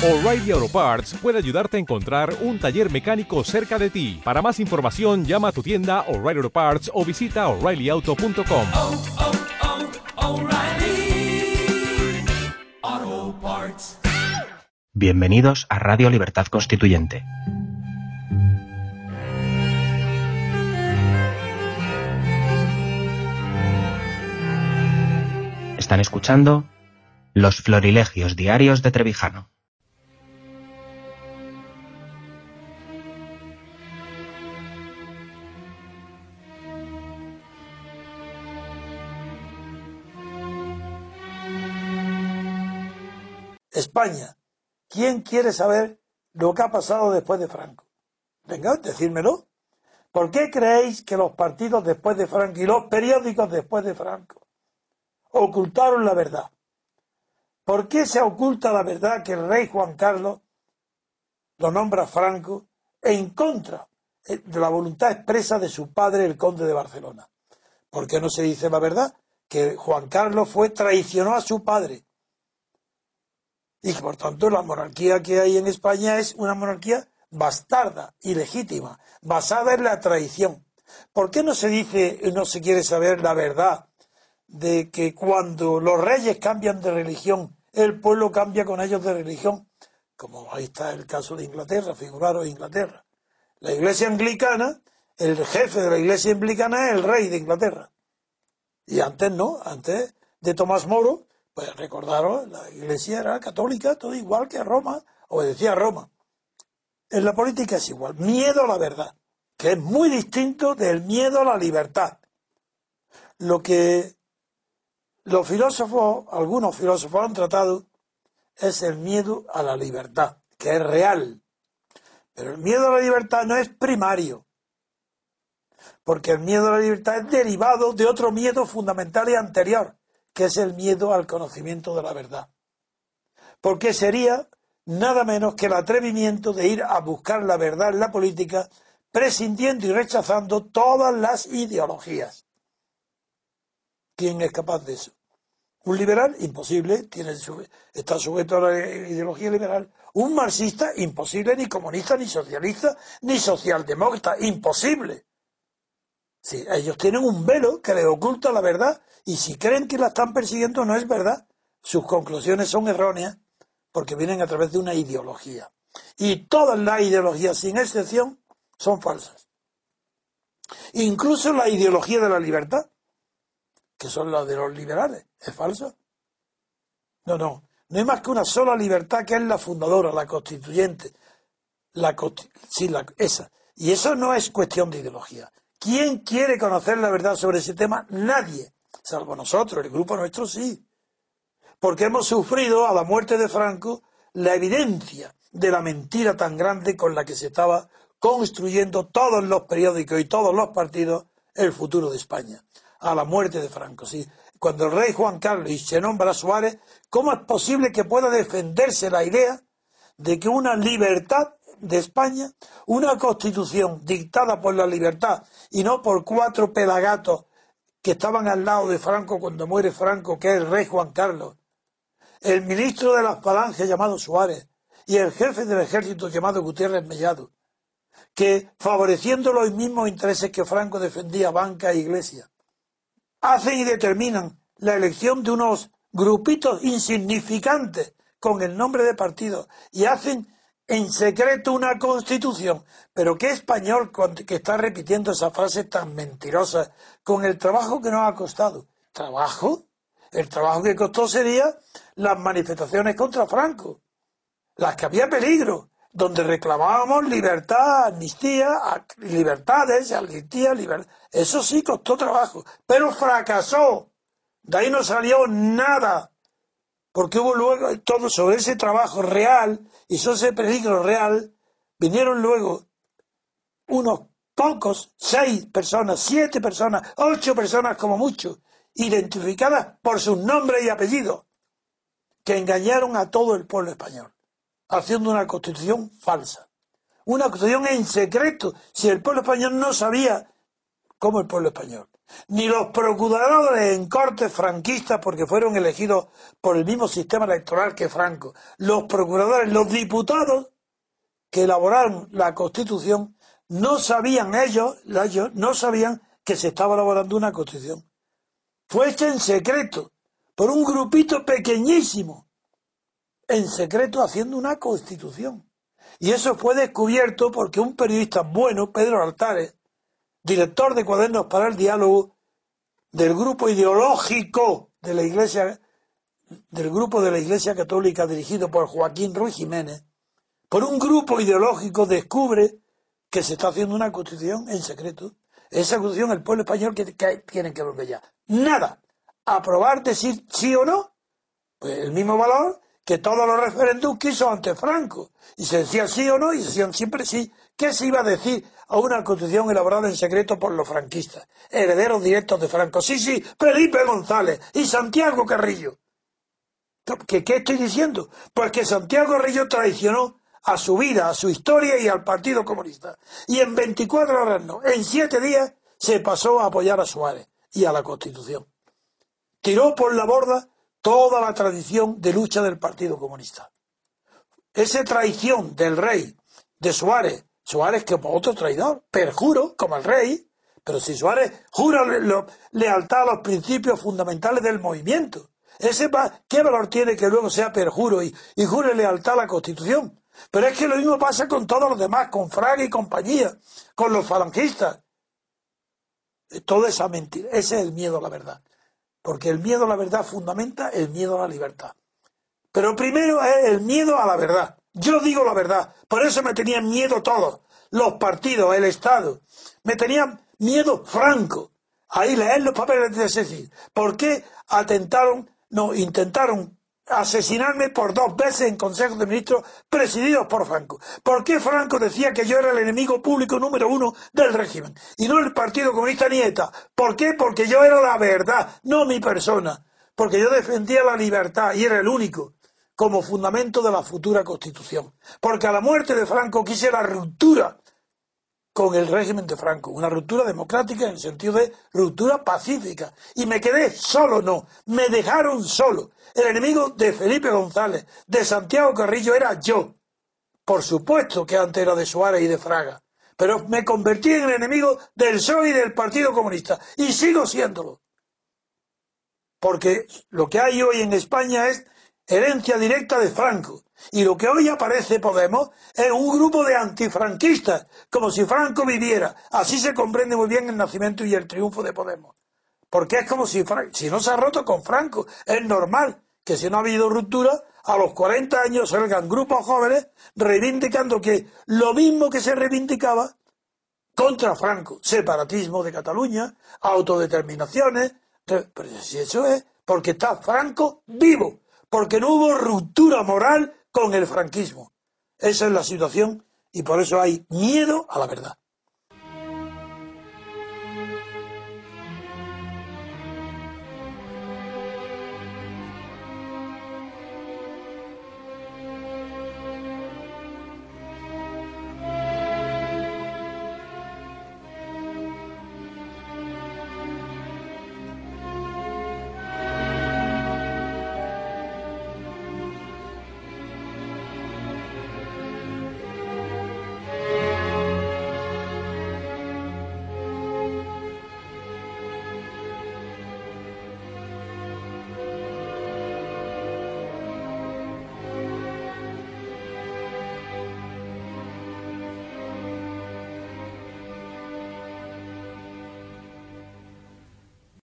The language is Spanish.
O'Reilly Auto Parts puede ayudarte a encontrar un taller mecánico cerca de ti. Para más información, llama a tu tienda O'Reilly Auto Parts o visita oreillyauto.com. oh, oh, Parts. Bienvenidos a Radio Libertad Constituyente. Están escuchando Los Florilegios Diarios de Trevijano. España. ¿Quién quiere saber lo que ha pasado después de Franco? Venga, decírmelo. ¿Por qué creéis que los partidos después de Franco y los periódicos después de Franco ocultaron la verdad? ¿Por qué se oculta la verdad que el rey Juan Carlos lo nombra Franco en contra de la voluntad expresa de su padre, el conde de Barcelona? ¿Por qué no se dice la verdad? Que Juan Carlos fue traicionó a su padre y por tanto la monarquía que hay en España es una monarquía bastarda, ilegítima, basada en la traición. ¿Por qué no se dice, no se quiere saber la verdad de que cuando los reyes cambian de religión, el pueblo cambia con ellos de religión? Como ahí está el caso de Inglaterra, figuraros Inglaterra. La iglesia anglicana, el jefe de la iglesia anglicana es el rey de Inglaterra. Y antes no, antes de Tomás Moro, pues recordaros, la iglesia era católica, todo igual que Roma, obedecía a Roma. En la política es igual, miedo a la verdad, que es muy distinto del miedo a la libertad. Lo que los filósofos, algunos filósofos han tratado, es el miedo a la libertad, que es real. Pero el miedo a la libertad no es primario, porque el miedo a la libertad es derivado de otro miedo fundamental y anterior, que es el miedo al conocimiento de la verdad. Porque sería nada menos que el atrevimiento de ir a buscar la verdad en la política, prescindiendo y rechazando todas las ideologías. ¿Quién es capaz de eso? Un liberal, imposible, está sujeto a la ideología liberal. Un marxista, imposible, ni comunista, ni socialista, ni socialdemócrata, imposible. Sí, ellos tienen un velo que les oculta la verdad y si creen que la están persiguiendo no es verdad. Sus conclusiones son erróneas porque vienen a través de una ideología. Y todas las ideologías, sin excepción, son falsas. Incluso la ideología de la libertad, que son las de los liberales, es falsa. No, no. No hay más que una sola libertad que es la fundadora, la constituyente. La, sí, la, esa. Y eso no es cuestión de ideología. ¿Quién quiere conocer la verdad sobre ese tema? Nadie, salvo nosotros, el grupo nuestro sí. Porque hemos sufrido a la muerte de Franco la evidencia de la mentira tan grande con la que se estaba construyendo todos los periódicos y todos los partidos el futuro de España. A la muerte de Franco, sí. Cuando el rey Juan Carlos y se nombra a Suárez, ¿cómo es posible que pueda defenderse la idea de que una libertad de España, una constitución dictada por la libertad y no por cuatro pelagatos que estaban al lado de Franco cuando muere Franco, que es el rey Juan Carlos, el ministro de las Falanges llamado Suárez y el jefe del ejército llamado Gutiérrez Mellado, que favoreciendo los mismos intereses que Franco defendía banca e iglesia, hacen y determinan la elección de unos grupitos insignificantes con el nombre de partido y hacen en secreto una constitución. Pero qué español que está repitiendo esa frase tan mentirosa con el trabajo que nos ha costado. ¿Trabajo? El trabajo que costó sería las manifestaciones contra Franco, las que había peligro, donde reclamábamos libertad, amnistía, libertades, amnistía, libertad. Eso sí costó trabajo, pero fracasó. De ahí no salió nada porque hubo luego todo sobre ese trabajo real y sobre ese peligro real, vinieron luego unos pocos, seis personas, siete personas, ocho personas como mucho, identificadas por sus nombres y apellidos, que engañaron a todo el pueblo español, haciendo una constitución falsa. Una constitución en secreto, si el pueblo español no sabía cómo el pueblo español. Ni los procuradores en cortes franquistas, porque fueron elegidos por el mismo sistema electoral que Franco, los procuradores, los diputados que elaboraron la Constitución, no sabían ellos, ellos no sabían que se estaba elaborando una Constitución. Fue hecha en secreto, por un grupito pequeñísimo, en secreto haciendo una Constitución. Y eso fue descubierto porque un periodista bueno, Pedro Altares, director de Cuadernos para el Diálogo del grupo ideológico de la Iglesia, del grupo de la Iglesia Católica dirigido por Joaquín Ruiz Jiménez, por un grupo ideológico descubre que se está haciendo una constitución en secreto. Esa constitución el pueblo español que, tiene que ver ya. Nada. Aprobar, decir sí o no, pues el mismo valor que todos los referéndums quiso ante Franco. Y se decía sí o no, y decían siempre sí. ¿Qué se iba a decir a una constitución elaborada en secreto por los franquistas? Herederos directos de Franco. Sí, sí, Felipe González y Santiago Carrillo. ¿Qué, qué estoy diciendo? Pues que Santiago Carrillo traicionó a su vida, a su historia y al Partido Comunista. Y en 24 horas no, en 7 días se pasó a apoyar a Suárez y a la Constitución. Tiró por la borda toda la tradición de lucha del Partido Comunista. Esa traición del rey, de Suárez, Suárez que otro traidor, perjuro, como el rey, pero si Suárez jura lealtad a los principios fundamentales del movimiento, ese ¿qué valor tiene que luego sea perjuro y, y jure lealtad a la Constitución? Pero es que lo mismo pasa con todos los demás, con Fraga y compañía, con los falangistas. Toda esa mentira, ese es el miedo a la verdad. Porque el miedo a la verdad fundamenta el miedo a la libertad. Pero primero es el miedo a la verdad. Yo digo la verdad. Por eso me tenían miedo todos. Los partidos, el Estado. Me tenían miedo franco. Ahí leer los papeles de Cecil. ¿Por qué atentaron, no, intentaron asesinarme por dos veces en Consejo de Ministros presididos por Franco. ¿Por qué Franco decía que yo era el enemigo público número uno del régimen y no el Partido Comunista Nieta? ¿Por qué? Porque yo era la verdad, no mi persona. Porque yo defendía la libertad y era el único como fundamento de la futura Constitución. Porque a la muerte de Franco quise la ruptura con el régimen de Franco, una ruptura democrática en el sentido de ruptura pacífica. Y me quedé solo, no, me dejaron solo. El enemigo de Felipe González, de Santiago Carrillo, era yo. Por supuesto que antes era de Suárez y de Fraga. Pero me convertí en el enemigo del PSOE y del Partido Comunista. Y sigo siéndolo. Porque lo que hay hoy en España es herencia directa de Franco. Y lo que hoy aparece Podemos es un grupo de antifranquistas, como si Franco viviera. Así se comprende muy bien el nacimiento y el triunfo de Podemos. Porque es como si, si no se ha roto con Franco, es normal que si no ha habido ruptura, a los 40 años salgan grupos jóvenes reivindicando que lo mismo que se reivindicaba contra Franco, separatismo de Cataluña, autodeterminaciones, pero si eso es porque está Franco vivo, porque no hubo ruptura moral con el franquismo. Esa es la situación y por eso hay miedo a la verdad.